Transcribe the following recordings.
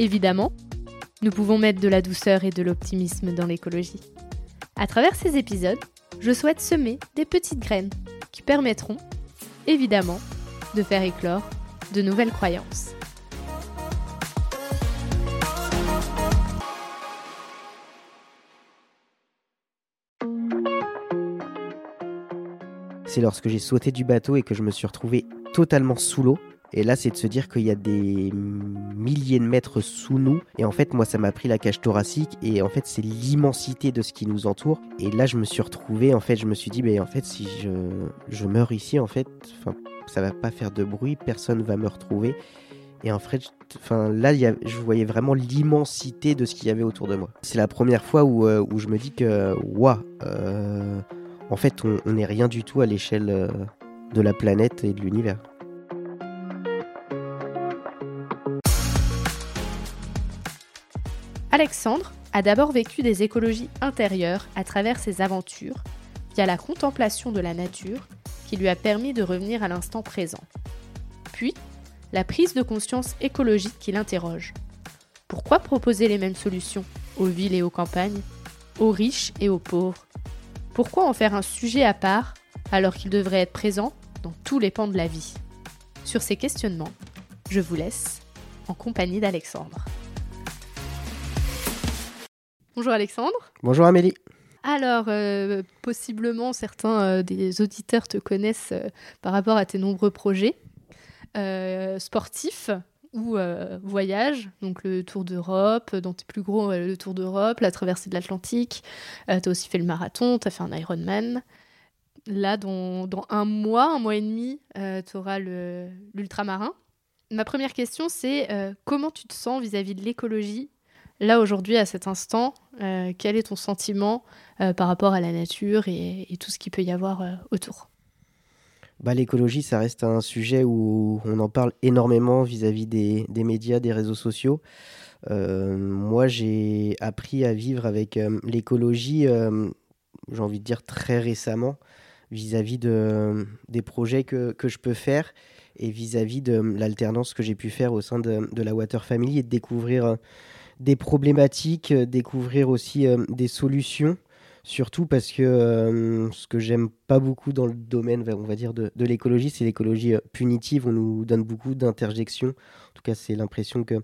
Évidemment, nous pouvons mettre de la douceur et de l'optimisme dans l'écologie. À travers ces épisodes, je souhaite semer des petites graines qui permettront, évidemment, de faire éclore de nouvelles croyances. c'est lorsque j'ai sauté du bateau et que je me suis retrouvé totalement sous l'eau. Et là, c'est de se dire qu'il y a des milliers de mètres sous nous. Et en fait, moi, ça m'a pris la cage thoracique. Et en fait, c'est l'immensité de ce qui nous entoure. Et là, je me suis retrouvé. En fait, je me suis dit, mais en fait, si je, je meurs ici, en fait, ça va pas faire de bruit. Personne va me retrouver. Et en fait, enfin, là, je voyais vraiment l'immensité de ce qu'il y avait autour de moi. C'est la première fois où, euh, où je me dis que, waouh, euh, en fait, on n'est rien du tout à l'échelle euh, de la planète et de l'univers. Alexandre a d'abord vécu des écologies intérieures à travers ses aventures, via la contemplation de la nature, qui lui a permis de revenir à l'instant présent. Puis, la prise de conscience écologique qui l'interroge. Pourquoi proposer les mêmes solutions aux villes et aux campagnes, aux riches et aux pauvres? Pourquoi en faire un sujet à part alors qu'il devrait être présent dans tous les pans de la vie? Sur ces questionnements, je vous laisse en compagnie d'Alexandre. Bonjour Alexandre. Bonjour Amélie. Alors, euh, possiblement certains euh, des auditeurs te connaissent euh, par rapport à tes nombreux projets sportifs, ou euh, voyage, donc le Tour d'Europe, dans tes plus gros, le Tour d'Europe, la traversée de l'Atlantique. Tu as aussi fait le marathon, tu as fait un Ironman. Là, dans, dans, un mois, un mois et demi, tu auras l'ultramarin. Ma première question, c'est comment tu te sens vis-à-vis de l'écologie Là, aujourd'hui, à cet instant, quel est ton sentiment par rapport à la nature et, tout ce qu'il peut y avoir autour? Bah, L'écologie, ça reste un sujet où on en parle énormément vis-à-vis des, médias, des réseaux sociaux. Euh, moi, j'ai appris à vivre avec euh, l'écologie, euh, j'ai envie de dire très récemment, vis-à-vis de, des projets que, que, je peux faire et vis-à-vis de l'alternance que j'ai pu faire au sein de, de, la Water Family et de découvrir des problématiques, découvrir aussi des solutions Surtout parce que euh, ce que j'aime pas beaucoup dans le domaine, on va dire, de, l'écologie, c'est l'écologie euh, punitive. On nous donne beaucoup d'interjections. En tout cas, c'est l'impression que,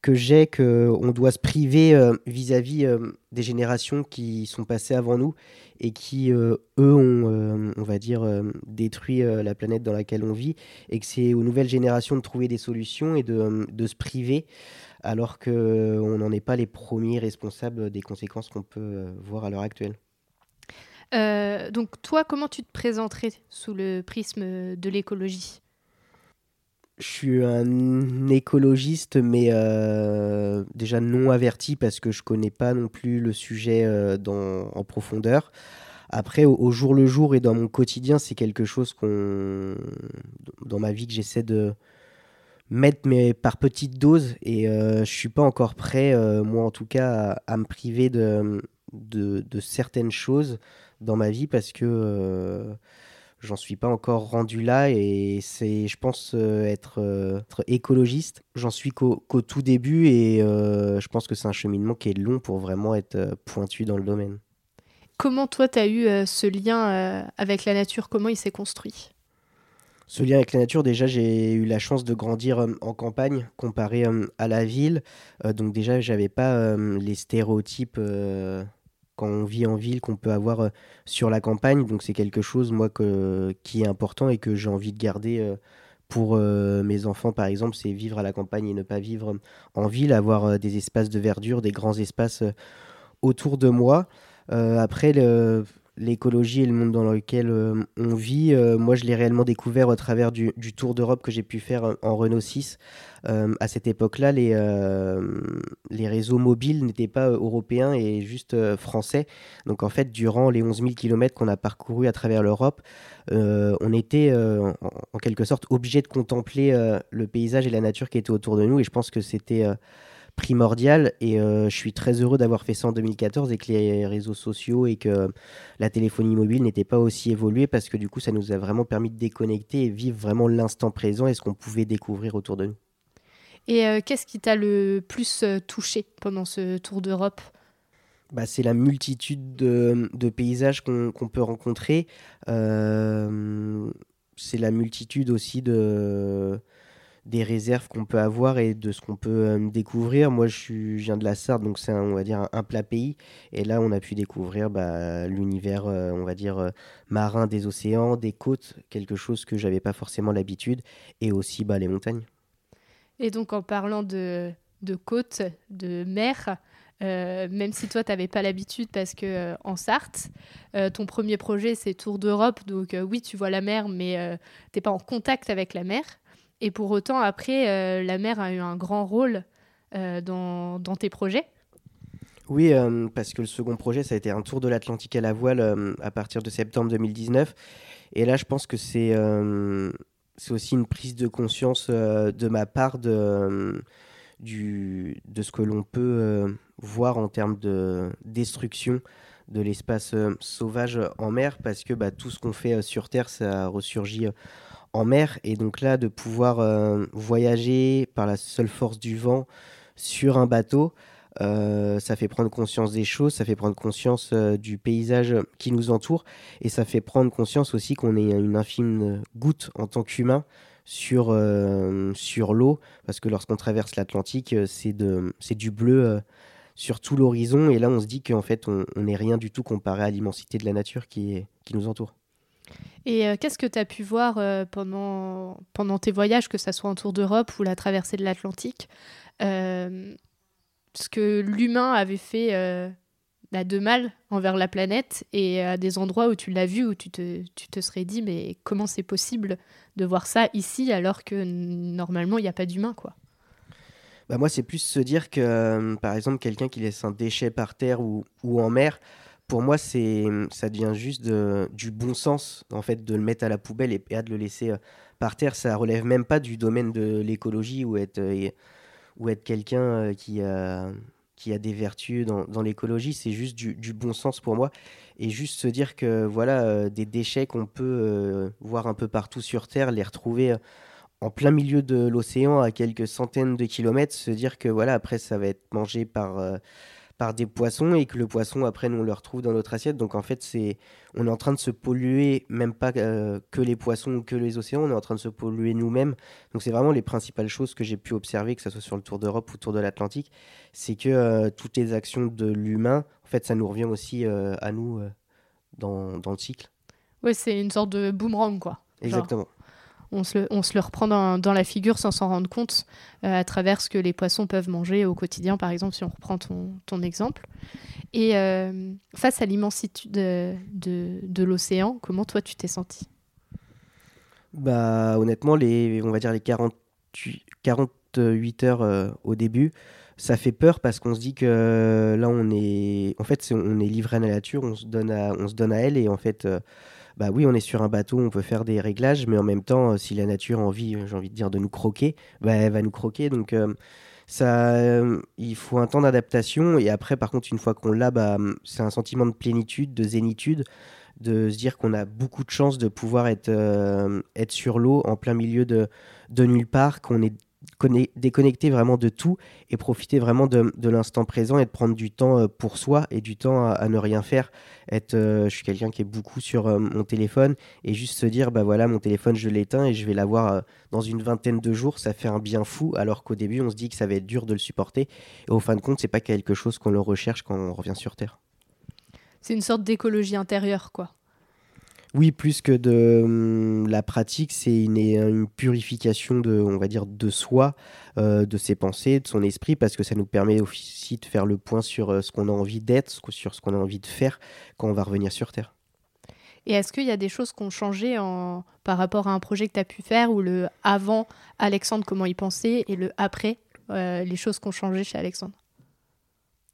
que j'ai qu'on doit se priver euh, vis-à-vis des générations qui sont passées avant nous et qui, eux, ont, on va dire, détruit la planète dans laquelle on vit. Et que c'est aux nouvelles générations de trouver des solutions et de, de se priver alors qu'on n'en est pas les premiers responsables des conséquences qu'on peut euh, voir à l'heure actuelle. Euh, donc toi, comment tu te présenterais sous le prisme de l'écologie? Je suis un écologiste, mais euh, déjà non averti parce que je connais pas non plus le sujet en profondeur. Après, au, jour le jour et dans mon quotidien, c'est quelque chose qu'on, dans ma vie que j'essaie de, mettre mais par petites doses et euh, je suis pas encore prêt euh, moi en tout cas à, me priver de, de, certaines choses dans ma vie parce que euh, j'en suis pas encore rendu là et c'est je pense être, être, écologiste. J'en suis qu'au tout début et je pense que c'est un cheminement qui est long pour vraiment être pointu dans le domaine. Comment toi tu as eu ce lien avec la nature? Comment il s'est construit? Ce lien avec la nature, déjà, j'ai eu la chance de grandir euh, en campagne comparé euh, à la ville. Euh, donc déjà, j'avais pas les stéréotypes quand on vit en ville qu'on peut avoir sur la campagne. Donc c'est quelque chose, moi, qui est important et que j'ai envie de garder pour mes enfants, par exemple, c'est vivre à la campagne et ne pas vivre en ville, avoir des espaces de verdure, des grands espaces autour de moi. après, le l'écologie et le monde dans lequel on vit, moi je l'ai réellement découvert au travers du, Tour d'Europe que j'ai pu faire en Renault 6. à cette époque-là, les, les réseaux mobiles n'étaient pas européens et juste français. Donc en fait, durant les 11 000 km qu'on a parcourus à travers l'Europe, on était en, en, quelque sorte obligé de contempler le paysage et la nature qui étaient autour de nous. Et je pense que c'était primordial et euh, je suis très heureux d'avoir fait ça en 2014 et que les réseaux sociaux et que la téléphonie mobile n'étaient pas aussi évolués parce que du coup ça nous a vraiment permis de déconnecter et vivre vraiment l'instant présent et ce qu'on pouvait découvrir autour de nous. Et euh, qu'est-ce qui t'a le plus euh, touché pendant ce tour d'Europe? Bah, c'est la multitude de, paysages qu'on peut rencontrer. c'est la multitude aussi de, des réserves qu'on peut avoir et de ce qu'on peut euh, découvrir. Moi, je, suis, viens de la Sarthe, donc c'est, on va dire, un, plat pays. Et là, on a pu découvrir bah, l'univers, euh, on va dire, euh, marin des océans, des côtes, quelque chose que j'avais pas forcément l'habitude, et aussi bah, les montagnes. Et donc, en parlant de, côtes, de mer, même si toi, tu n'avais pas l'habitude parce que en Sarthe, ton premier projet, c'est Tour d'Europe. Donc oui, tu vois la mer, mais tu n'es pas en contact avec la mer. Et pour autant, après, euh, la mer a eu un grand rôle euh, dans, tes projets. Oui, euh, parce que le second projet, ça a été un tour de l'Atlantique à la voile à partir de septembre 2019. Et là, je pense que c'est aussi une prise de conscience de ma part de ce que l'on peut voir en termes de destruction de l'espace sauvage en mer, parce que bah, tout ce qu'on fait sur Terre, ça ressurgit en mer. Et donc là, de pouvoir euh, voyager par la seule force du vent sur un bateau, euh, ça fait prendre conscience des choses, ça fait prendre conscience euh, du paysage qui nous entoure, et ça fait prendre conscience aussi qu'on est une infime goutte en tant qu'humain sur, sur l'eau, parce que lorsqu'on traverse l'Atlantique, c'est du bleu sur tout l'horizon, et là on se dit qu'en fait on n'est rien du tout comparé à l'immensité de la nature qui, qui nous entoure. Et euh, qu'est-ce que tu as pu voir euh, pendant, pendant tes voyages, que ce soit en tour d'Europe ou la traversée de l'Atlantique euh, Ce que l'humain avait fait de mal envers la planète et à des endroits où tu l'as vu, où tu te, tu te serais dit, mais comment c'est possible de voir ça ici alors que normalement il n'y a pas d'humain quoi? Bah moi, c'est plus se dire que, par exemple, quelqu'un qui laisse un déchet par terre ou, ou en mer, pour moi, c'est, ça devient juste du bon sens, en fait, de le mettre à la poubelle et, de le laisser euh, par terre. Ça relève même pas du domaine de l'écologie ou être, euh, ou être quelqu'un euh, qui a, qui a des vertus dans, l'écologie. C'est juste du, bon sens pour moi. Et juste se dire que, voilà, des déchets qu'on peut voir un peu partout sur Terre, les retrouver en plein milieu de l'océan à quelques centaines de kilomètres, se dire que, voilà, après, ça va être mangé par par des poissons et que le poisson après nous on le retrouve dans notre assiette. Donc en fait c'est on est en train de se polluer même pas euh, que les poissons ou que les océans. On est en train de se polluer nous-mêmes. Donc c'est vraiment les principales choses que j'ai pu observer que ce soit sur le tour d'Europe ou le tour de l'Atlantique. C'est que euh, toutes les actions de l'humain en fait ça nous revient aussi euh, à nous dans, dans, le cycle. Ouais c'est une sorte de boomerang quoi. Exactement on se, le, reprend dans, la figure sans s'en rendre compte euh, à travers ce que les poissons peuvent manger au quotidien, par exemple, si on reprend ton, exemple. Et euh, face à l'immensité de, l'océan, comment toi tu t'es senti? Bah honnêtement, les, on va dire les 48, 48 heures euh, au début, ça fait peur parce qu'on se dit que là on est, en fait, on est livré à la nature, on se donne à, on se donne à elle et en fait bah oui, on est sur un bateau, on peut faire des réglages, mais en même temps, euh, si la nature a envie, euh, j'ai envie de dire, de nous croquer, bah, elle va nous croquer. Donc, euh, ça, il faut un temps d'adaptation. Et après, par contre, une fois qu'on l'a, bah, c'est un sentiment de plénitude, de zénitude, de se dire qu'on a beaucoup de chance de pouvoir être, être sur l'eau en plein milieu de, de nulle part, qu'on est déconnecter vraiment de tout et profiter vraiment de, l'instant présent et de prendre du temps euh, pour soi et du temps à, ne rien faire. Être, euh, je suis quelqu'un qui est beaucoup sur euh, mon téléphone et juste se dire bah voilà mon téléphone je l'éteins et je vais l'avoir dans une vingtaine de jours, ça fait un bien fou alors qu'au début on se dit que ça va être dur de le supporter et au fin de compte c'est pas quelque chose qu'on le recherche quand on revient sur Terre. C'est une sorte d'écologie intérieure quoi. Oui, plus que de hum, la pratique, c'est une, purification de, on va dire, de soi, euh, de ses pensées, de son esprit, parce que ça nous permet aussi de faire le point sur euh, ce qu'on a envie d'être, sur ce qu'on a envie de faire quand on va revenir sur Terre. Et est-ce qu'il y a des choses qui ont changé par rapport à un projet que tu as pu faire, ou le avant Alexandre, comment il pensait, et le après, les choses qui ont changé chez Alexandre?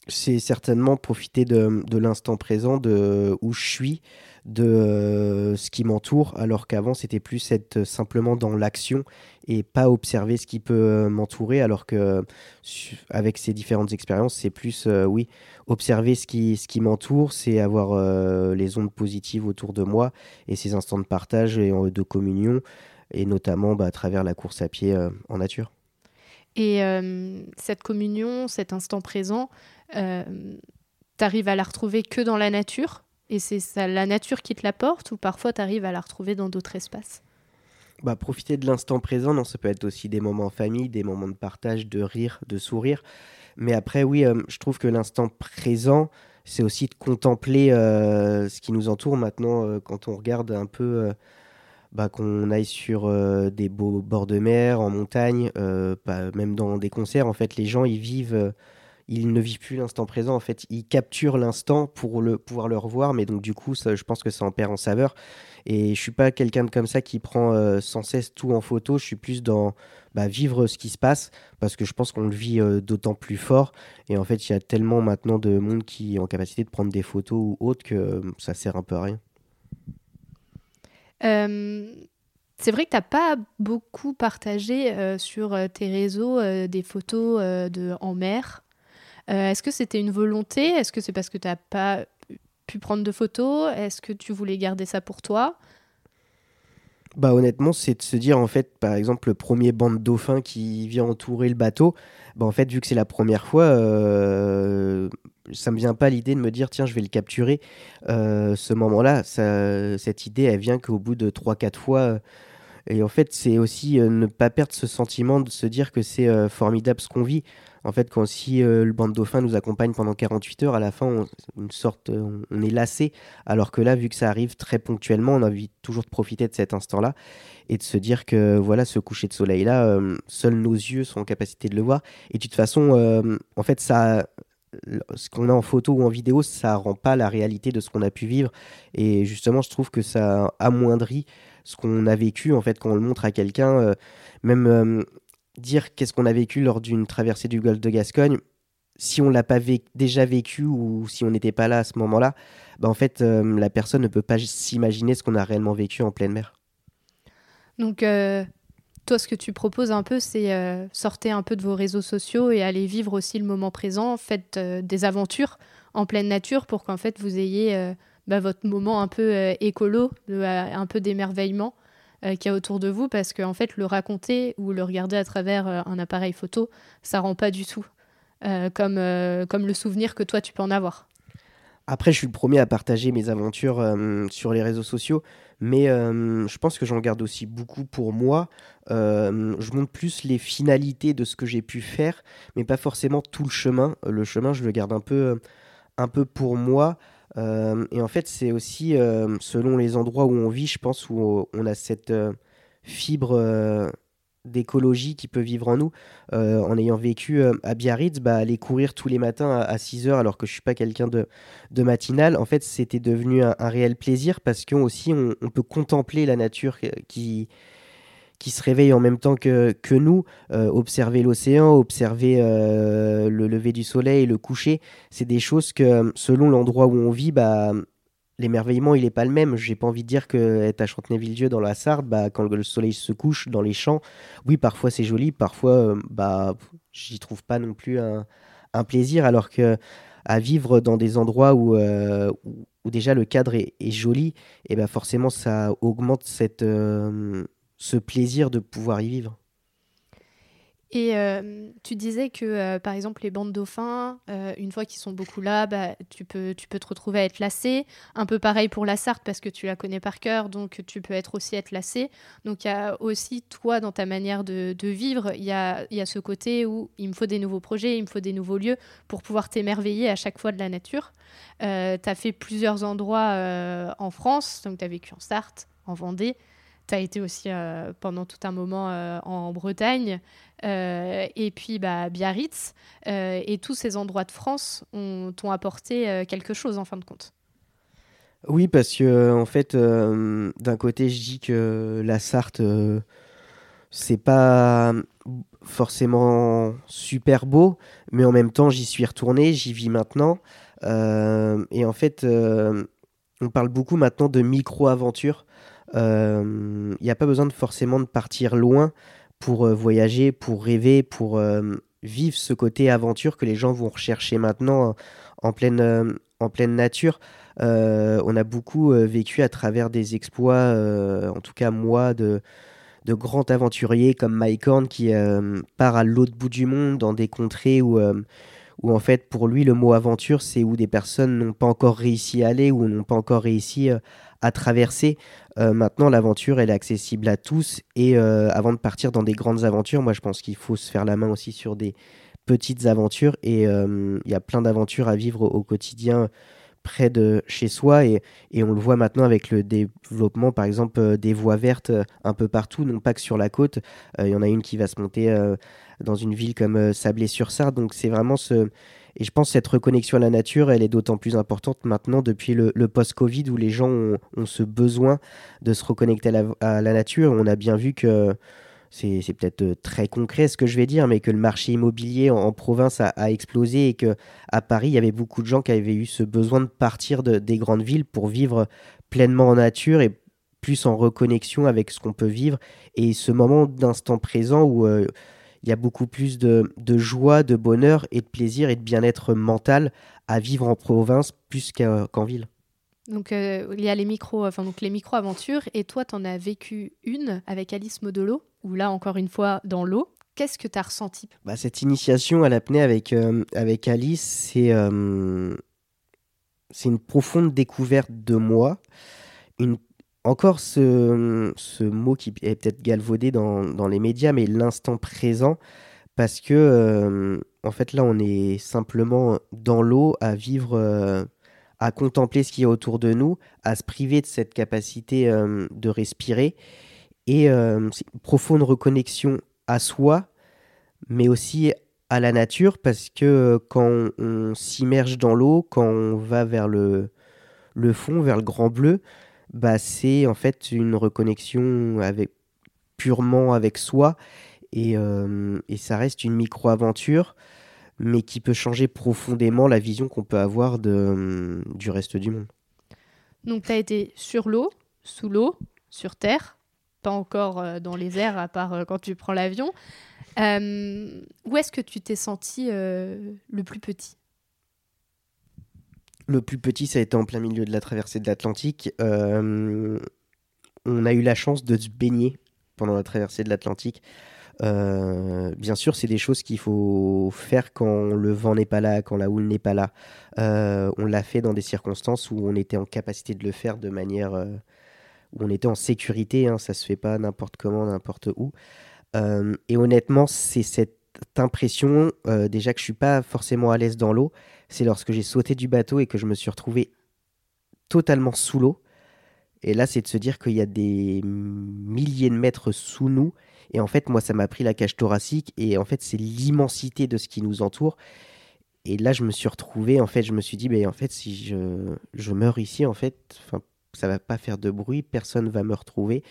C'est certainement profiter de, de l'instant présent, de où je suis, de euh, ce qui m'entoure, alors qu'avant c'était plus être simplement dans l'action et pas observer ce qui peut euh, m'entourer, alors que avec ces différentes expériences, c'est plus, euh, oui, observer ce qui, ce qui m'entoure, c'est avoir les ondes positives autour de moi et ces instants de partage et de communion, et notamment bah, à travers la course à pied en nature. Et cette communion, cet instant présent, euh, tu arrives à la retrouver que dans la nature et c'est la nature qui te l'apporte ou parfois tu arrives à la retrouver dans d'autres espaces? Bah, profiter de l'instant présent, non, ça peut être aussi des moments en famille, des moments de partage, de rire, de sourire. Mais après, oui, euh, je trouve que l'instant présent, c'est aussi de contempler euh, ce qui nous entoure maintenant quand on regarde un peu, bah, qu'on aille sur des beaux bords de mer, en montagne, bah, même dans des concerts, en fait, les gens, ils vivent ils ne vivent plus l'instant présent. En fait, ils capturent l'instant pour le, pouvoir le revoir, mais donc du coup, ça, je pense que ça en perd en saveur. Et je suis pas quelqu'un de comme ça qui prend euh, sans cesse tout en photo. Je suis plus dans bah, vivre ce qui se passe parce que je pense qu'on le vit euh, d'autant plus fort. Et en fait, il y a tellement maintenant de monde qui est en capacité de prendre des photos ou autre que euh, ça sert un peu à rien. C'est vrai que tu n'as pas beaucoup partagé sur tes réseaux des photos de, en mer. Euh, est-ce que c'était une volonté? Est-ce que c'est parce que tu n'as pas pu prendre de photos? Est-ce que tu voulais garder ça pour toi? Bah honnêtement, c'est de se dire en fait, par exemple, le premier banc de dauphins qui vient entourer le bateau, bah en fait, vu que c'est la première fois, euh, ça me vient pas l'idée de me dire tiens, je vais le capturer. Euh, ce moment-là, cette idée, elle vient qu'au bout de 3-4 fois. Et en fait, c'est aussi ne pas perdre ce sentiment de se dire que c'est formidable ce qu'on vit. En fait, quand si euh, le banc de dauphins nous accompagne pendant 48 heures, à la fin, on, une sorte, euh, on est lassé. Alors que là, vu que ça arrive très ponctuellement, on a envie toujours de profiter de cet instant-là et de se dire que voilà, ce coucher de soleil-là, euh, seuls nos yeux sont en capacité de le voir. Et de toute façon, en fait, ça, ce qu'on a en photo ou en vidéo, ça rend pas la réalité de ce qu'on a pu vivre. Et justement, je trouve que ça amoindrit ce qu'on a vécu en fait quand on le montre à quelqu'un. même dire qu'est-ce qu'on a vécu lors d'une traversée du golfe de Gascogne, si on l'a pas déjà vécu ou si on n'était pas là à ce moment-là, bah en fait, euh, la personne ne peut pas s'imaginer ce qu'on a réellement vécu en pleine mer. Donc, euh, toi, ce que tu proposes un peu, c'est euh, sortir un peu de vos réseaux sociaux et aller vivre aussi le moment présent, faites des aventures en pleine nature pour qu'en fait vous ayez bah, votre moment un peu écolo, un peu d'émerveillement euh, qu'il y a autour de vous parce qu'en en fait, le raconter ou le regarder à travers euh, un appareil photo, ça rend pas du tout euh, comme, comme le souvenir que toi, tu peux en avoir. Après, je suis le premier à partager mes aventures sur les réseaux sociaux, mais je pense que j'en garde aussi beaucoup pour moi. je montre plus les finalités de ce que j'ai pu faire, mais pas forcément tout le chemin. Le chemin, je le garde un peu, un peu pour moi. Euh, et en fait, c'est aussi euh, selon les endroits où on vit, je pense, où on a cette euh, fibre d'écologie qui peut vivre en nous. en ayant vécu à Biarritz, bah, aller courir tous les matins à, 6 heures alors que je suis pas quelqu'un de, matinal, en fait, c'était devenu un, réel plaisir parce qu'on aussi on, peut contempler la nature qui, qui se réveillent en même temps que, que nous, euh, observer l'océan, observer euh, le lever du soleil, le coucher, c'est des choses que selon l'endroit où on vit, bah, l'émerveillement il est pas le même. J'ai pas envie de dire que être à Chantenay-Villedieu dans la Sarthe, bah, quand le soleil se couche dans les champs, oui parfois c'est joli, parfois euh, bah j'y trouve pas non plus un, plaisir, alors que à vivre dans des endroits où, déjà le cadre est, est joli, et bah forcément ça augmente cette ce plaisir de pouvoir y vivre. Et euh, tu disais que, euh, par exemple, les bandes dauphins, euh, une fois qu'ils sont beaucoup là, bah, tu, peux, tu peux te retrouver à être lassé. Un peu pareil pour la Sarthe, parce que tu la connais par cœur, donc tu peux être aussi être lassé. Donc il y a aussi, toi, dans ta manière de, vivre, il y a, y a, ce côté où il me faut des nouveaux projets, il me faut des nouveaux lieux pour pouvoir t'émerveiller à chaque fois de la nature. tu as fait plusieurs endroits en France, donc tu as vécu en Sarthe, en Vendée, tu as été aussi euh, pendant tout un moment euh, en Bretagne, euh, et puis bah, Biarritz, et tous ces endroits de France t'ont apporté quelque chose en fin de compte. Oui, parce que en fait, d'un côté, je dis que la Sarthe, c'est pas forcément super beau, mais en même temps, j'y suis retourné, j'y vis maintenant. et en fait, on parle beaucoup maintenant de micro-aventures. Il n'y a pas besoin de forcément de partir loin pour voyager, pour rêver, pour vivre ce côté aventure que les gens vont rechercher maintenant en pleine, en pleine nature. Euh, on a beaucoup euh, vécu à travers des exploits, euh, en tout cas moi, de, de grands aventuriers comme Mike Horn qui part à l'autre bout du monde dans des contrées où, où en fait pour lui le mot aventure c'est où des personnes n'ont pas encore réussi à aller ou n'ont pas encore réussi à traverser. maintenant l'aventure elle est accessible à tous et avant de partir dans des grandes aventures, moi je pense qu'il faut se faire la main aussi sur des petites aventures et il y a plein d'aventures à vivre au quotidien près de chez soi et, on le voit maintenant avec le développement par exemple euh, des voies vertes euh, un peu partout, non pas que sur la côte. Euh, il y en a une qui va se monter dans une ville comme Sablé-sur-Sarthe. Donc c'est vraiment ce... Et je pense que cette reconnexion à la nature, elle est d'autant plus importante maintenant depuis le, post-Covid où les gens ont, ce besoin de se reconnecter à la nature. On a bien vu que c'est peut-être euh, très concret ce que je vais dire, mais que le marché immobilier en, province a, explosé et que à Paris, il y avait beaucoup de gens qui avaient eu ce besoin de partir des grandes villes pour vivre pleinement en nature et plus en reconnexion avec ce qu'on peut vivre. Et ce moment d'instant présent où euh, il y a beaucoup plus de, joie, de bonheur et de plaisir et de bien-être mental à vivre en province plus qu'en ville. Donc euh, il y a les micro, enfin donc les micro aventures et toi tu en as vécu une avec Alice Modolo ou là encore une fois dans l'eau. Qu'est-ce que tu as ressenti? Bah, Cette initiation à l'apnée avec, euh, avec Alice, c'est euh, c'est une profonde découverte de moi. Une, encore ce, mot qui est peut-être galvaudé dans, les médias, mais l'instant présent, parce que euh, en fait là on est simplement dans l'eau à vivre à contempler ce qui est autour de nous, à se priver de cette capacité de respirer et euh, une profonde reconnexion à soi, mais aussi à la nature, parce que euh, quand on, s'immerge dans l'eau, quand on va vers le fond, vers le grand bleu, bah c'est en fait une reconnexion avec, purement avec soi, et, euh, et ça reste une micro-aventure, mais qui peut changer profondément la vision qu'on peut avoir de, du reste du monde. Donc tu as été sur l'eau, sous l'eau, sur terre pas encore euh, dans les airs, à part euh, quand tu prends l'avion. Euh, où est-ce que tu t'es senti le plus petit? Le plus petit, ça a été en plein milieu de la traversée de l'Atlantique. on a eu la chance de se baigner pendant la traversée de l'Atlantique. bien sûr, c'est des choses qu'il faut faire quand le vent n'est pas là, quand la houle n'est pas là. on l'a fait dans des circonstances où on était en capacité de le faire de manière où on était en sécurité, hein, ça se fait pas n'importe comment, n'importe où. Euh, et honnêtement, c'est cette impression, euh, déjà que je suis pas forcément à l'aise dans l'eau, c'est lorsque j'ai sauté du bateau et que je me suis retrouvé totalement sous l'eau. Et là, c'est de se dire qu'il y a des milliers de mètres sous nous. Et en fait, moi, ça m'a pris la cage thoracique. Et en fait, c'est l'immensité de ce qui nous entoure. Et là, je me suis retrouvé, en fait, je me suis dit, mais en fait, si je, je meurs ici, en fait, ça va pas faire de bruit, personne va me retrouver.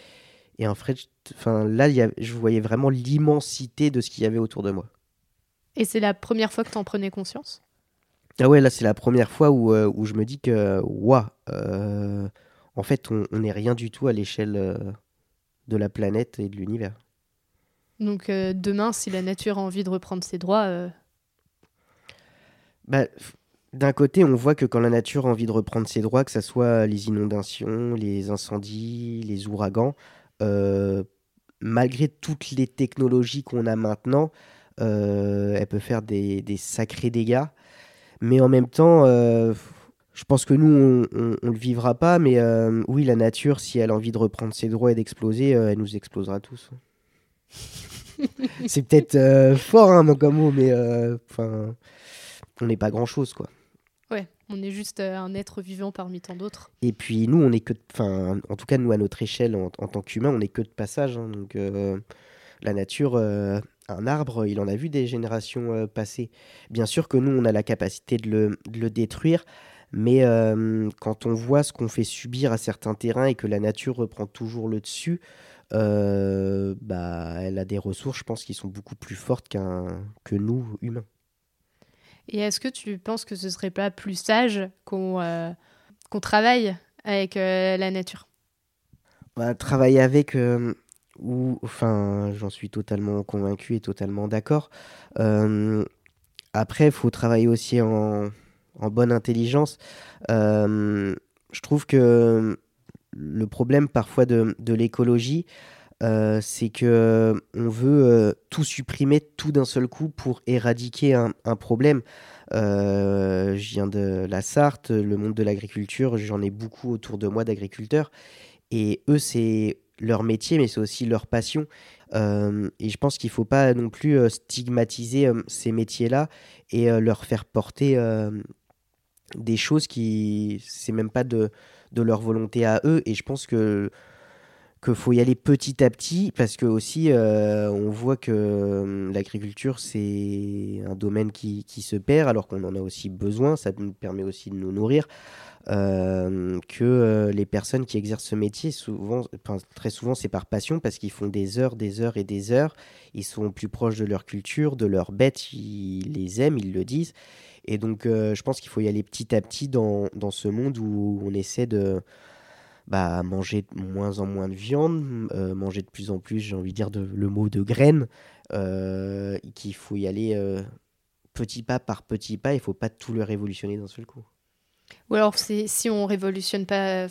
Et en fait, enfin, là, y a, je voyais vraiment l'immensité de ce qu'il y avait autour de moi. Et c'est la première fois que tu en prenais conscience? Ah ouais, là, c'est la première fois où, euh, où je me dis que, waouh, euh, en fait, on n'est rien du tout à l'échelle euh, de la planète et de l'univers. Donc demain, si la nature a envie de reprendre ses droits... Bah, d'un côté, on voit que quand la nature a envie de reprendre ses droits, que ce soit les inondations, les incendies, les ouragans, euh, malgré toutes les technologies qu'on a maintenant, euh, elle peut faire des, sacrés dégâts. Mais en même temps, euh, je pense que nous, on ne le vivra pas. Mais oui, la nature, si elle a envie de reprendre ses droits et d'exploser, elle nous explosera tous. C'est peut-être fort hein, comme mot, mais on n'est pas grand-chose, quoi. On est juste euh, un être vivant parmi tant d'autres. Et puis nous, on est que, enfin, en tout cas nous à notre échelle en, tant qu'humains, on est que de passage. Hein. donc euh, la nature, euh, un arbre, il en a vu des générations passées. Bien sûr que nous, on a la capacité de le, de le détruire, Mais quand on voit ce qu'on fait subir à certains terrains et que la nature reprend toujours le dessus, bah, elle a des ressources, je pense, qui sont beaucoup plus fortes qu'un que nous, humains. Et est-ce que tu penses que ce serait pas plus sage qu'on qu'on travaille avec la nature? Bah, Travailler avec, ou, enfin, j'en suis totalement convaincu et totalement d'accord. après, il faut travailler aussi en, bonne intelligence. je trouve que le problème parfois de l'écologie, euh, c'est que on veut euh, tout supprimer tout d'un seul coup pour éradiquer un, problème. Euh, je viens de la Sarthe, le monde de l'agriculture, j'en ai beaucoup autour de moi d'agriculteurs, et eux c'est leur métier, mais c'est aussi leur passion. et je pense qu'il ne faut pas non plus stigmatiser ces métiers-là et leur faire porter des choses qui, c'est même pas de leur volonté à eux. Et je pense que qu'il faut y aller petit à petit parce que aussi euh, on voit que euh, l'agriculture c'est un domaine qui, qui, se perd alors qu'on en a aussi besoin, ça nous permet aussi de nous nourrir. Euh, que les personnes qui exercent ce métier, souvent, très souvent, c'est par passion parce qu'ils font des heures, des heures et des heures. Ils sont plus proches de leur culture, de leurs bêtes, ils les aiment, ils le disent. Et donc, euh, je pense qu'il faut y aller petit à petit dans, dans, ce monde où on essaie de bah, manger de moins en moins de viande, euh, manger de plus en plus, j'ai envie de dire le mot de graines, euh, qu'il faut y aller petit pas par petit pas, il ne faut pas tout le révolutionner d'un seul coup. Ou alors, si on révolutionne pas,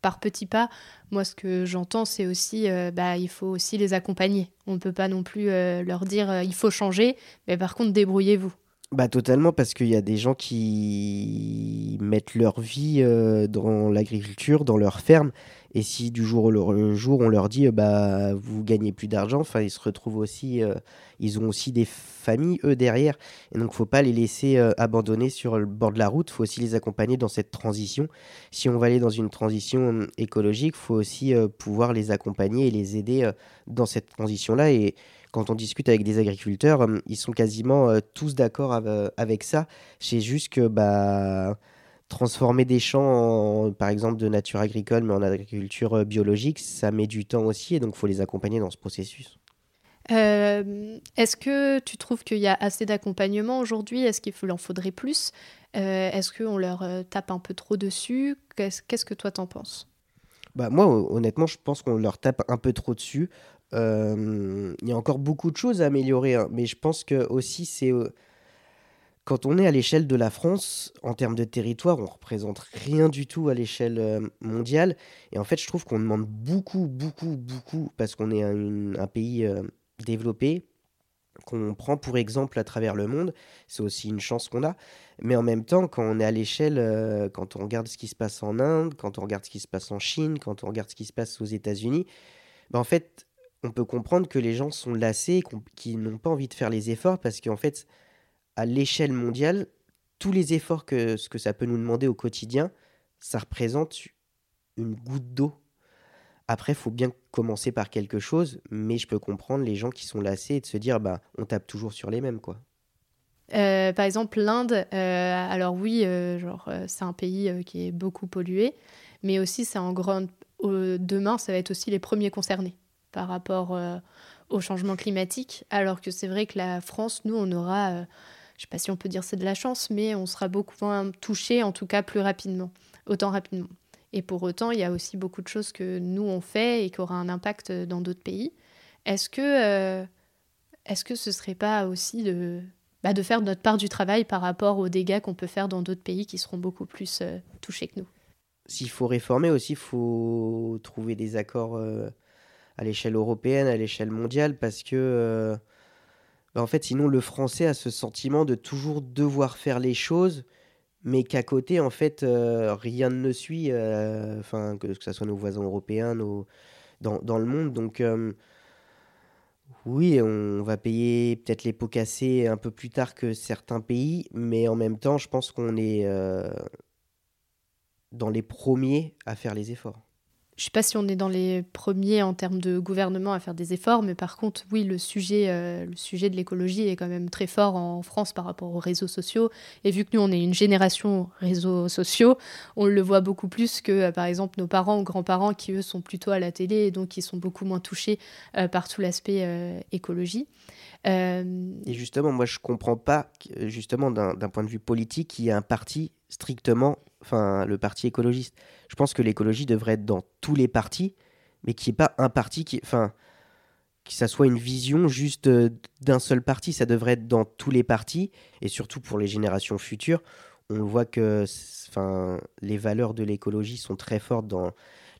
par petits pas, moi, ce que j'entends, c'est aussi, bah, il faut aussi les accompagner. On ne peut pas non plus leur dire, il faut changer, mais par contre, débrouillez-vous. Bah totalement parce qu'il y a des gens qui mettent leur vie euh, dans l'agriculture, dans leur ferme, et si du jour au jour on leur dit euh, bah vous gagnez plus d'argent, enfin ils se retrouvent aussi, euh, ils ont aussi des familles eux derrière, et donc faut pas les laisser abandonner sur le bord de la route, faut aussi les accompagner dans cette transition. Si on va aller dans une transition écologique, faut aussi pouvoir les accompagner et les aider dans cette transition là et quand on discute avec des agriculteurs, euh, ils sont quasiment euh, tous d'accord avec ça. C'est juste que bah, transformer des champs, par exemple, de nature agricole, mais en agriculture euh, biologique, ça met du temps aussi, et donc il faut les accompagner dans ce processus. Est-ce que tu trouves qu'il y a assez d'accompagnement aujourd'hui? Est-ce qu'il en faudrait plus? Est-ce qu'on leur tape un peu trop dessus? Qu'est-ce que toi t'en penses? Bah moi, honnêtement, je pense qu'on leur tape un peu trop dessus. Euh, il y a encore beaucoup de choses à améliorer, hein, mais je pense que aussi c'est euh, quand on est à l'échelle de la France, en termes de territoire, on représente rien du tout à l'échelle euh, mondiale. Et en fait, je trouve qu'on demande beaucoup, beaucoup, beaucoup, parce qu'on est un, pays développé, qu'on prend pour exemple à travers le monde. C'est aussi une chance qu'on a. Mais en même temps, quand on est à l'échelle, quand on regarde ce qui se passe en Inde, quand on regarde ce qui se passe en Chine, quand on regarde ce qui se passe aux États-Unis, ben en fait, on peut comprendre que les gens sont lassés, qu'ils n'ont pas envie de faire les efforts parce qu'en fait, à l'échelle mondiale, tous les efforts que ce que ça peut nous demander au quotidien, ça représente une goutte d'eau. Après, il faut bien commencer par quelque chose, mais je peux comprendre les gens qui sont lassés et de se dire, bah, on tape toujours sur les mêmes, quoi. Euh, par exemple, l'Inde, euh, alors oui, euh, genre, c'est un pays qui est beaucoup pollué, mais aussi c'est en grande. demain, ça va être aussi les premiers concernés par rapport euh, au changement climatique, alors que c'est vrai que la France, nous, on aura, euh, je ne sais pas si on peut dire c'est de la chance, mais on sera beaucoup moins touché, en tout cas plus rapidement, autant rapidement. Et pour autant, il y a aussi beaucoup de choses que nous, on fait et qui aura un impact dans d'autres pays. Est-ce que, euh, est-ce que ce serait pas aussi bah, de faire notre part du travail par rapport aux dégâts qu'on peut faire dans d'autres pays qui seront beaucoup plus touchés que nous? S'il faut réformer aussi, il faut trouver des accords à l'échelle européenne, à l'échelle mondiale, parce que, euh, bah, en fait, sinon, le français a ce sentiment de toujours devoir faire les choses, mais qu'à côté, en fait, euh, rien ne suit, euh, que ce soit nos voisins européens, nos, dans, dans le monde. Donc, oui, on va payer peut-être les pots cassés un peu plus tard que certains pays, mais en même temps, je pense qu'on est dans les premiers à faire les efforts. Je ne sais pas si on est dans les premiers en termes de gouvernement à faire des efforts, mais par contre, oui, le sujet, euh, le sujet de l'écologie est quand même très fort en France par rapport aux réseaux sociaux. Et vu que nous, on est une génération réseaux sociaux, on le voit beaucoup plus que, euh, par exemple, nos parents ou grands-parents qui, eux, sont plutôt à la télé et donc qui sont beaucoup moins touchés euh, par tout l'aspect écologie. Et justement, moi, je comprends pas, justement, d'un point de vue politique, qu'il y ait un parti strictement enfin le parti écologiste. Je pense que l'écologie devrait être dans tous les partis, mais qu'il n'y ait pas un parti qui, enfin, que ça soit une vision juste euh, d'un seul parti. Ça devrait être dans tous les partis, et surtout pour les générations futures. On voit que, enfin, les valeurs de l'écologie sont très fortes dans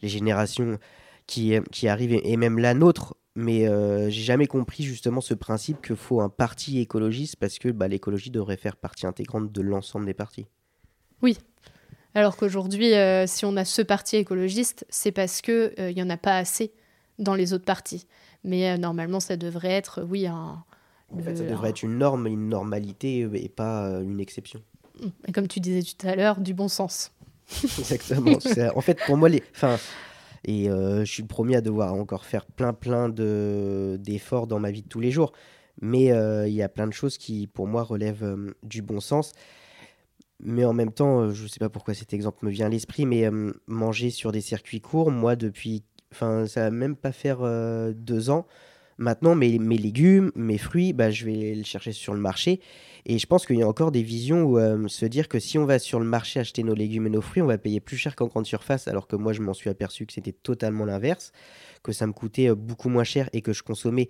les générations qui, qui arrivent, et même la nôtre. Mais euh, j'ai jamais compris justement ce principe qu'il faut un parti écologiste parce que bah, l'écologie devrait faire partie intégrante de l'ensemble des partis. Oui, alors qu'aujourd'hui, euh, si on a ce parti écologiste, c'est parce qu'il il euh, n'y en a pas assez dans les autres partis. Mais euh, normalement, ça devrait être, oui, un... En fait, ça devrait être une norme, une normalité et pas une exception. Et comme tu disais tout à l'heure, du bon sens. Exactement. en fait, pour moi, les... Enfin, et je suis le premier à devoir encore faire plein, plein d'efforts dans ma vie de tous les jours. Mais il y a plein de choses qui, pour moi, relèvent du bon sens mais en même temps, euh, je ne sais pas pourquoi cet exemple me vient à l'esprit, mais euh, manger sur des circuits courts, moi, depuis, enfin, ça va même pas faire euh, deux ans. Maintenant, mes, mes, légumes, mes fruits, bah, je vais les chercher sur le marché. Et je pense qu'il y a encore des visions où se dire que si on va sur le marché acheter nos légumes et nos fruits, on va payer plus cher qu'en grande surface, alors que moi, je m'en suis aperçu que c'était totalement l'inverse, que ça me coûtait beaucoup moins cher et que je consommais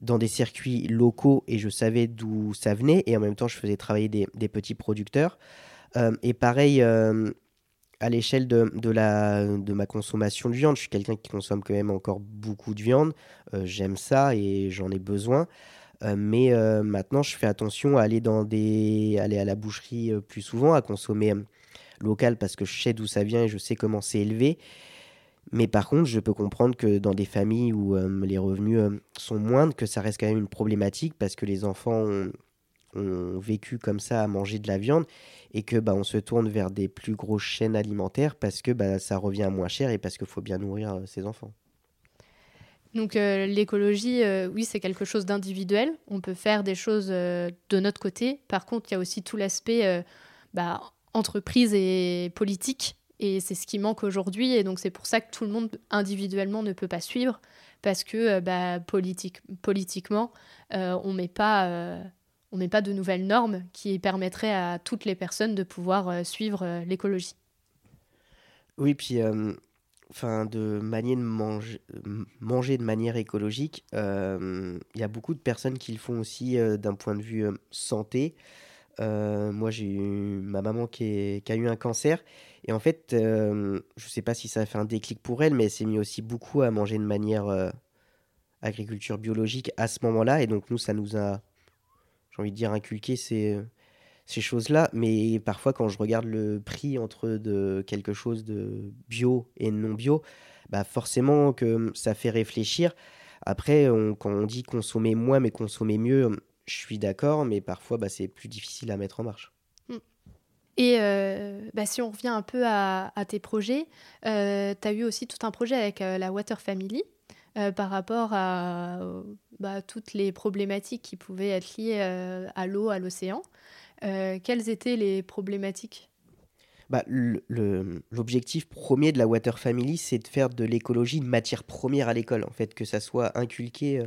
dans des circuits locaux et je savais d'où ça venait. Et en même temps, je faisais travailler des, petits producteurs. Euh, et pareil, euh, à l'échelle de, de ma consommation de viande, je suis quelqu'un qui consomme quand même encore beaucoup de viande. Euh, j'aime ça et j'en ai besoin. mais maintenant, je fais attention à aller, dans des, aller à la boucherie plus souvent, à consommer local parce que je sais d'où ça vient et je sais comment c'est élevé. Mais par contre, je peux comprendre que dans des familles où les revenus sont moindres, que ça reste quand même une problématique parce que les enfants ont, vécu comme ça à manger de la viande et que bah, on se tourne vers des plus grosses chaînes alimentaires parce que bah, ça revient moins cher et parce qu'il faut bien nourrir euh, ses enfants. Donc euh, l'écologie, euh, oui, c'est quelque chose d'individuel. On peut faire des choses de notre côté. Par contre, il y a aussi tout l'aspect bah, entreprise et politique. Et c'est ce qui manque aujourd'hui. Et donc c'est pour ça que tout le monde individuellement ne peut pas suivre. Parce que bah, politique, politiquement, on ne met pas on met pas de nouvelles normes qui permettraient à toutes les personnes de pouvoir euh, suivre euh, l'écologie. Oui, puis euh, enfin de manière de manger, de manière écologique, il y a beaucoup de personnes qui le font aussi d'un point de vue santé. moi, j'ai eu ma maman qui, a eu un cancer. Et en fait, je ne sais pas si ça a fait un déclic pour elle, mais elle s'est mis aussi beaucoup à manger de manière agriculture biologique à ce moment-là. Et donc, nous, ça nous a j'ai envie de dire, inculquer ces, ces choses-là. Mais parfois, quand je regarde le prix entre de quelque chose de bio et non bio, bah forcément que ça fait réfléchir. Après, quand on dit consommer moins mais consommer mieux, je suis d'accord, mais parfois bah, c'est plus difficile à mettre en marche. Et euh, bah, si on revient un peu à, tes projets, euh, tu as eu aussi tout un projet avec euh, la Water Family. Euh, par rapport à bah, toutes les problématiques qui pouvaient être liées à l'eau, à l'océan. Quelles étaient les problématiques? Bah, L'objectif premier de la Water Family, c'est de faire de l'écologie une matière première à l'école, en fait, que ça soit inculqué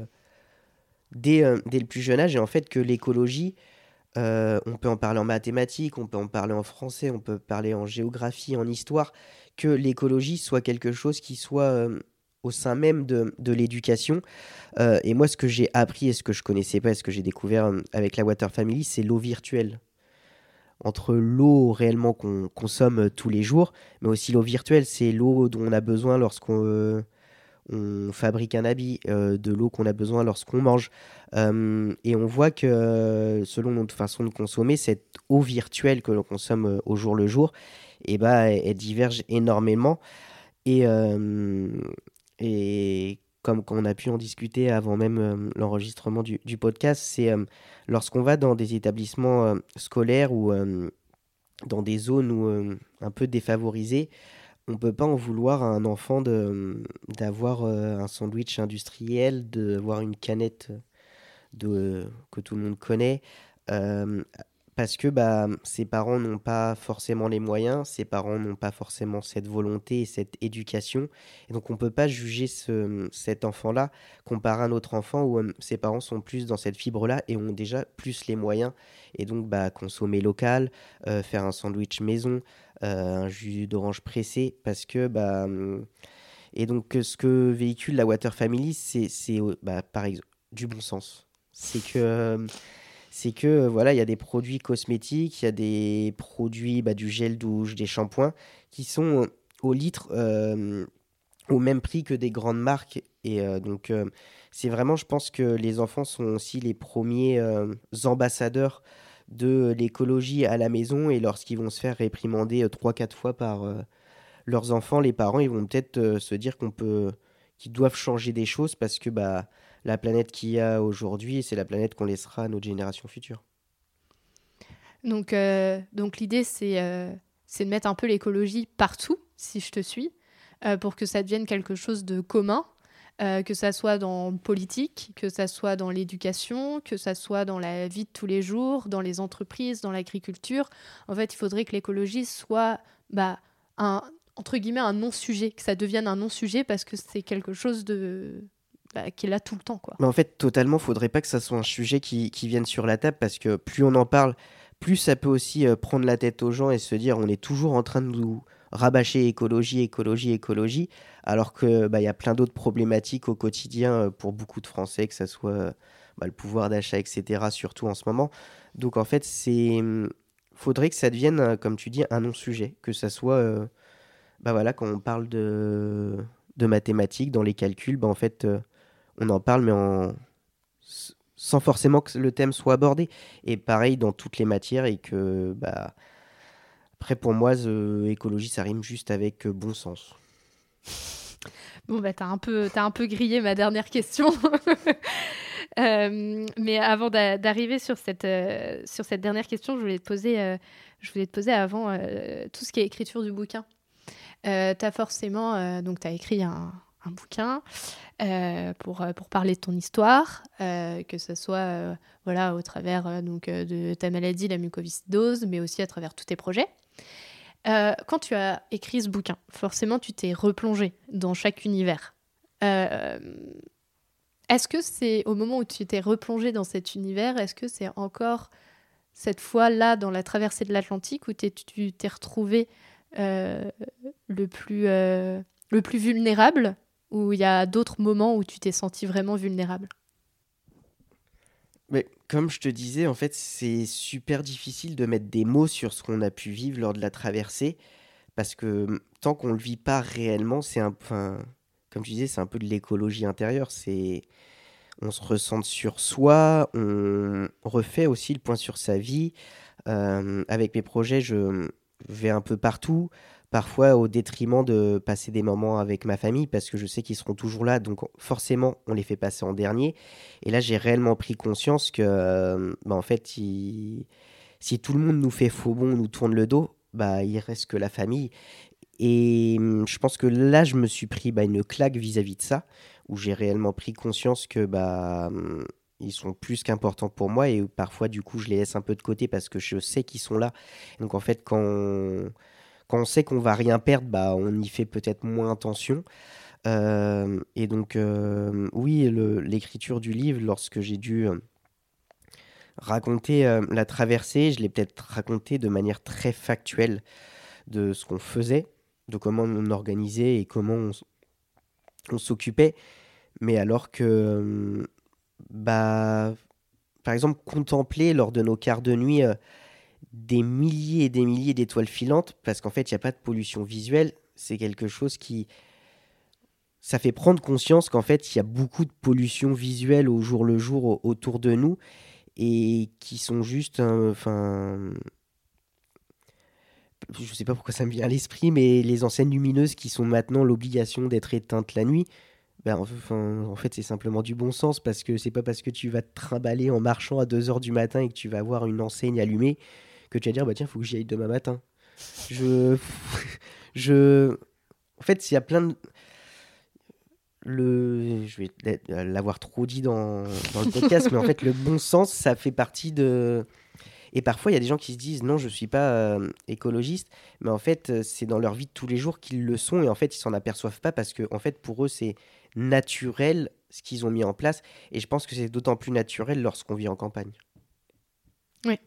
dès, dès, le plus jeune âge, et en fait que l'écologie, on peut en parler en mathématiques, on peut en parler en français, on peut parler en géographie, en histoire, que l'écologie soit quelque chose qui soit au sein même de, de l'éducation. Euh, et moi, ce que j'ai appris et ce que je connaissais pas, ce que j'ai découvert euh, avec la Water Family, c'est l'eau virtuelle. Entre l'eau réellement qu'on consomme euh, tous les jours, mais aussi l'eau virtuelle, c'est l'eau dont on a besoin lorsqu'on on fabrique un habit, de l'eau qu'on a besoin lorsqu'on mange. et on voit que selon notre façon de consommer, cette eau virtuelle que l'on consomme au jour le jour, eh ben, elle, diverge énormément. Et, et comme on a pu en discuter avant même euh, l'enregistrement du, podcast, c'est euh, lorsqu'on va dans des établissements euh, scolaires ou dans des zones un peu défavorisées, on peut pas en vouloir à un enfant d'avoir un sandwich industriel, d'avoir une canette de, que tout le monde connaît parce que bah, ses parents n'ont pas forcément les moyens, ses parents n'ont pas forcément cette volonté et cette éducation. Et donc on ne peut pas juger ce, cet enfant-là comparé à un autre enfant où euh, ses parents sont plus dans cette fibre-là et ont déjà plus les moyens. Et donc bah, consommer local, euh, faire un sandwich maison, euh, un jus d'orange pressé, parce que... Bah, et donc ce que véhicule la Water Family, c'est bah, par exemple du bon sens. C'est que c'est que euh, voilà, il y a des produits cosmétiques, il y a des produits, bah, du gel douche, des shampoings, qui sont euh, au litre euh, au même prix que des grandes marques. Et donc, c'est vraiment, je pense que les enfants sont aussi les premiers ambassadeurs de l'écologie à la maison. Et lorsqu'ils vont se faire réprimander 3-4 fois par leurs enfants, les parents, ils vont peut-être se dire qu'on peut, qu'ils doivent changer des choses parce que bah la planète qu'il y a aujourd'hui, c'est la planète qu'on laissera à notre génération future. Donc, euh, donc l'idée, euh, c'est de mettre un peu l'écologie partout, si je te suis, euh, pour que ça devienne quelque chose de commun, que ça soit dans politique, que ça soit dans l'éducation, que ça soit dans la vie de tous les jours, dans les entreprises, dans l'agriculture. En fait, il faudrait que l'écologie soit bah, un, entre guillemets, un non-sujet, que ça devienne un non-sujet parce que c'est quelque chose de bah, qui est là tout le temps. Mais en fait, totalement, faudrait pas que ça soit un sujet qui, qui vienne sur la table parce que plus on en parle, plus ça peut aussi euh, prendre la tête aux gens et se dire on est toujours en train de nous rabâcher écologie, écologie, écologie, alors qu'il bah, y a plein d'autres problématiques au quotidien euh, pour beaucoup de Français, que ce soit euh, bah, le pouvoir d'achat, etc., surtout en ce moment. Donc en fait, c'est hum, faudrait que ça devienne, comme tu dis, un non-sujet, que ça soit, bah voilà, quand on parle de, de mathématiques, dans les calculs, bah en fait, on en parle, mais sans forcément que le thème soit abordé. Et pareil dans toutes les matières, et que, bah, après, pour moi, écologie, ça rime juste avec euh, bon sens. Bon, bah, t'as un, peu, un peu grillé ma dernière question. Euh, mais avant d'arriver sur, cette, euh, sur cette dernière question, je voulais te poser, je voulais te poser avant tout ce qui est écriture du bouquin. tu as forcément, donc tu as écrit un, un bouquin euh, pour, euh, pour parler de ton histoire, euh, que ce soit voilà, au travers donc, de ta maladie, la mucoviscidose, mais aussi à travers tous tes projets. quand tu as écrit ce bouquin, forcément, tu t'es replongé dans chaque univers. est-ce que c'est au moment où tu t'es replongé dans cet univers, est-ce que c'est encore cette fois-là dans la traversée de l'Atlantique où tu t'es retrouvé le, plus, le plus vulnérable ou il y a d'autres moments où tu t'es senti vraiment vulnérable mais comme je te disais, en fait, c'est super difficile de mettre des mots sur ce qu'on a pu vivre lors de la traversée, parce que hum, tant qu'on le vit pas réellement, c'est un, enfin, comme tu disais, c'est un peu de l'écologie intérieure. C'est, on se ressent sur soi, on refait aussi le point sur sa vie. Euh, avec mes projets, je vais un peu partout parfois au détriment de passer des moments avec ma famille parce que je sais qu'ils seront toujours là, donc forcément on les fait passer en dernier. Et là j'ai réellement pris conscience que, euh, bah, en fait, si tout le monde nous fait faux bon, nous tourne le dos, bah il reste que la famille. Et hum, je pense que là je me suis pris bah, une claque vis-à-vis de ça, où j'ai réellement pris conscience que bah hum, ils sont plus qu'importants pour moi et parfois du coup je les laisse un peu de côté parce que je sais qu'ils sont là. Donc en fait quand quand on sait qu'on va rien perdre, bah, on y fait peut-être moins attention. Euh, et donc, euh, oui, l'écriture du livre, lorsque j'ai dû euh, raconter la traversée, je l'ai peut-être raconté de manière très factuelle de ce qu'on faisait, de comment on organisait et comment on, s'occupait. Mais alors que, bah, par exemple, contempler lors de nos quarts de nuit des milliers et des milliers d'étoiles filantes, parce qu'en fait, il n'y a pas de pollution visuelle. C'est quelque chose qui. Ça fait prendre conscience qu'en fait, il y a beaucoup de pollution visuelle au jour le jour autour de nous et qui sont juste. Enfin. je ne sais pas pourquoi ça me vient à l'esprit, mais les enseignes lumineuses qui sont maintenant l'obligation d'être éteintes la nuit, ben, en fait, c'est simplement du bon sens parce que c'est pas parce que tu vas te trimballer en marchant à 2h du matin et que tu vas avoir une enseigne allumée que tu vas dire bah tiens faut que j'y aille demain matin je je En fait, il y a plein de. Le... Je vais l'avoir trop dit dans, dans le podcast, mais en fait, le bon sens, ça fait partie de. Et parfois, il y a des gens qui se disent non, je ne suis pas euh, écologiste, mais en fait, euh, c'est dans leur vie de tous les jours qu'ils le sont, et en fait, ils s'en aperçoivent pas parce que, en fait, pour eux, c'est naturel ce qu'ils ont mis en place, et je pense que c'est d'autant plus naturel lorsqu'on vit en campagne. Oui.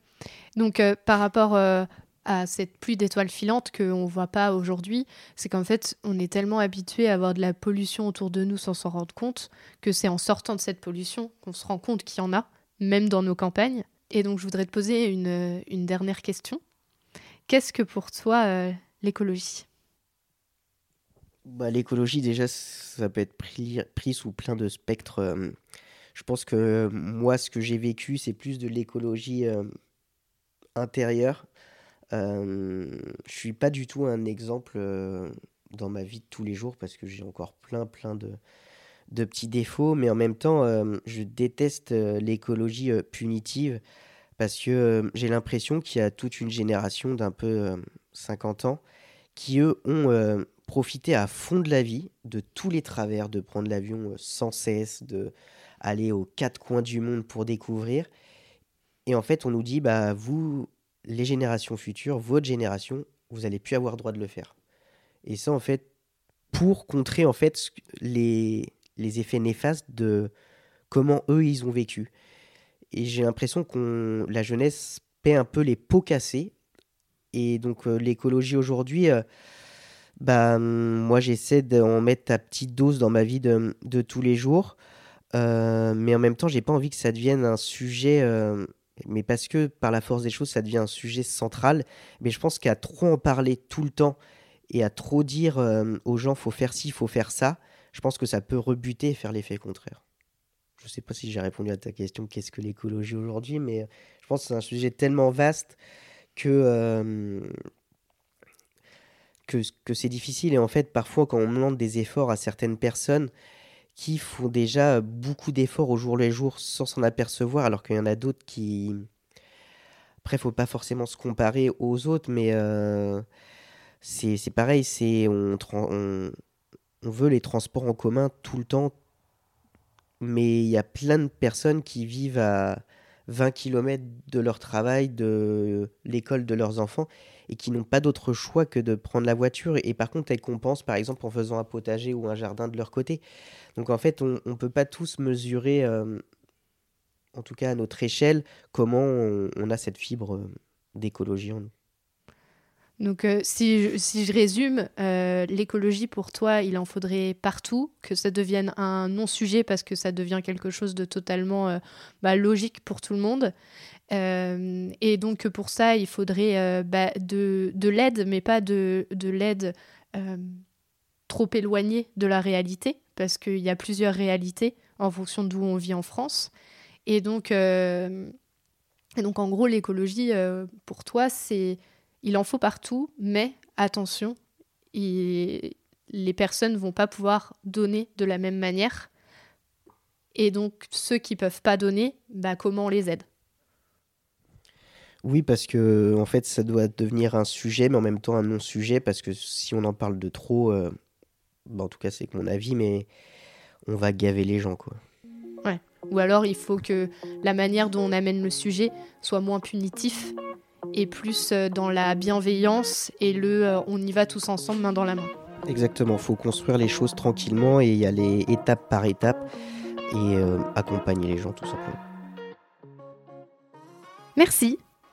Donc, euh, par rapport à cette pluie d'étoiles filantes qu'on ne voit pas aujourd'hui, c'est qu'en fait, on est tellement habitué à avoir de la pollution autour de nous sans s'en rendre compte, que c'est en sortant de cette pollution qu'on se rend compte qu'il y en a, même dans nos campagnes. Et donc, je voudrais te poser une, dernière question. Qu'est-ce que pour toi euh, l'écologie? Bah, L'écologie, déjà, ça peut être pris, sous plein de spectres. Euh. Je pense que moi, ce que j'ai vécu, c'est plus de l'écologie euh, intérieure. je suis pas du tout un exemple dans ma vie de tous les jours parce que j'ai encore plein, plein de, de petits défauts, mais en même temps, euh, je déteste euh, l'écologie euh, punitive parce que j'ai l'impression qu'il y a toute une génération d'un peu 50 ans qui, eux, ont profité à fond de la vie, de tous les travers, de prendre l'avion sans cesse, de aller aux quatre coins du monde pour découvrir. Et en fait, on nous dit, bah, vous, les générations futures, votre génération, vous n'allez plus avoir droit de le faire. Et ça, en fait, pour contrer en fait les, les effets néfastes de comment eux ils ont vécu. Et j'ai l'impression qu'on la jeunesse paie un peu les pots cassés. Et donc euh, l'écologie aujourd'hui, euh, bah, moi j'essaie d'en mettre à petite dose dans ma vie de, de tous les jours. Euh, mais en même temps, j'ai pas envie que ça devienne un sujet, mais parce que par la force des choses, ça devient un sujet central. Mais je pense qu'à trop en parler tout le temps et à trop dire aux gens faut faire ci, faut faire ça, je pense que ça peut rebuter et faire l'effet contraire. Je ne sais pas si j'ai répondu à ta question, qu'est-ce que l'écologie aujourd'hui, mais je pense que c'est un sujet tellement vaste que, euh, que, que c'est difficile. Et en fait, parfois, quand on demande des efforts à certaines personnes qui font déjà beaucoup d'efforts au jour le jour sans s'en apercevoir, alors qu'il y en a d'autres qui... Après, faut pas forcément se comparer aux autres, mais euh, c'est pareil, c'est on, on, on veut les transports en commun tout le temps, mais il y a plein de personnes qui vivent à 20 km de leur travail, de l'école de leurs enfants, et qui n'ont pas d'autre choix que de prendre la voiture. Et par contre, elles compensent, par exemple, en faisant un potager ou un jardin de leur côté. Donc en fait, on ne peut pas tous mesurer, euh, en tout cas à notre échelle, comment on a cette fibre euh, d'écologie en nous. Donc, euh, si, je, si, je, résume, l'écologie pour toi, il en faudrait partout, que ça devienne un non-sujet parce que ça devient quelque chose de totalement bah, logique pour tout le monde. Et donc, pour ça, il faudrait bah, de, de l'aide, mais pas de, de l'aide trop éloignée de la réalité, parce qu'il y a plusieurs réalités en fonction d'où on vit en France. Et donc, en gros, l'écologie, pour toi, c'est il en faut partout, mais attention, les personnes vont pas pouvoir donner de la même manière. Et donc, ceux qui peuvent pas donner, bah, comment on les aide? Oui, parce que en fait, ça doit devenir un sujet, mais en même temps un non-sujet, parce que si on en parle de trop, euh, bah, en tout cas, c'est que mon avis, mais on va gaver les gens, quoi. Ouais. Ou alors, il faut que la manière dont on amène le sujet soit moins punitif et plus euh, dans la bienveillance et le euh, on y va tous ensemble main dans la main. Exactement, il faut construire les choses tranquillement et y aller étape par étape et euh, accompagner les gens tout simplement. Merci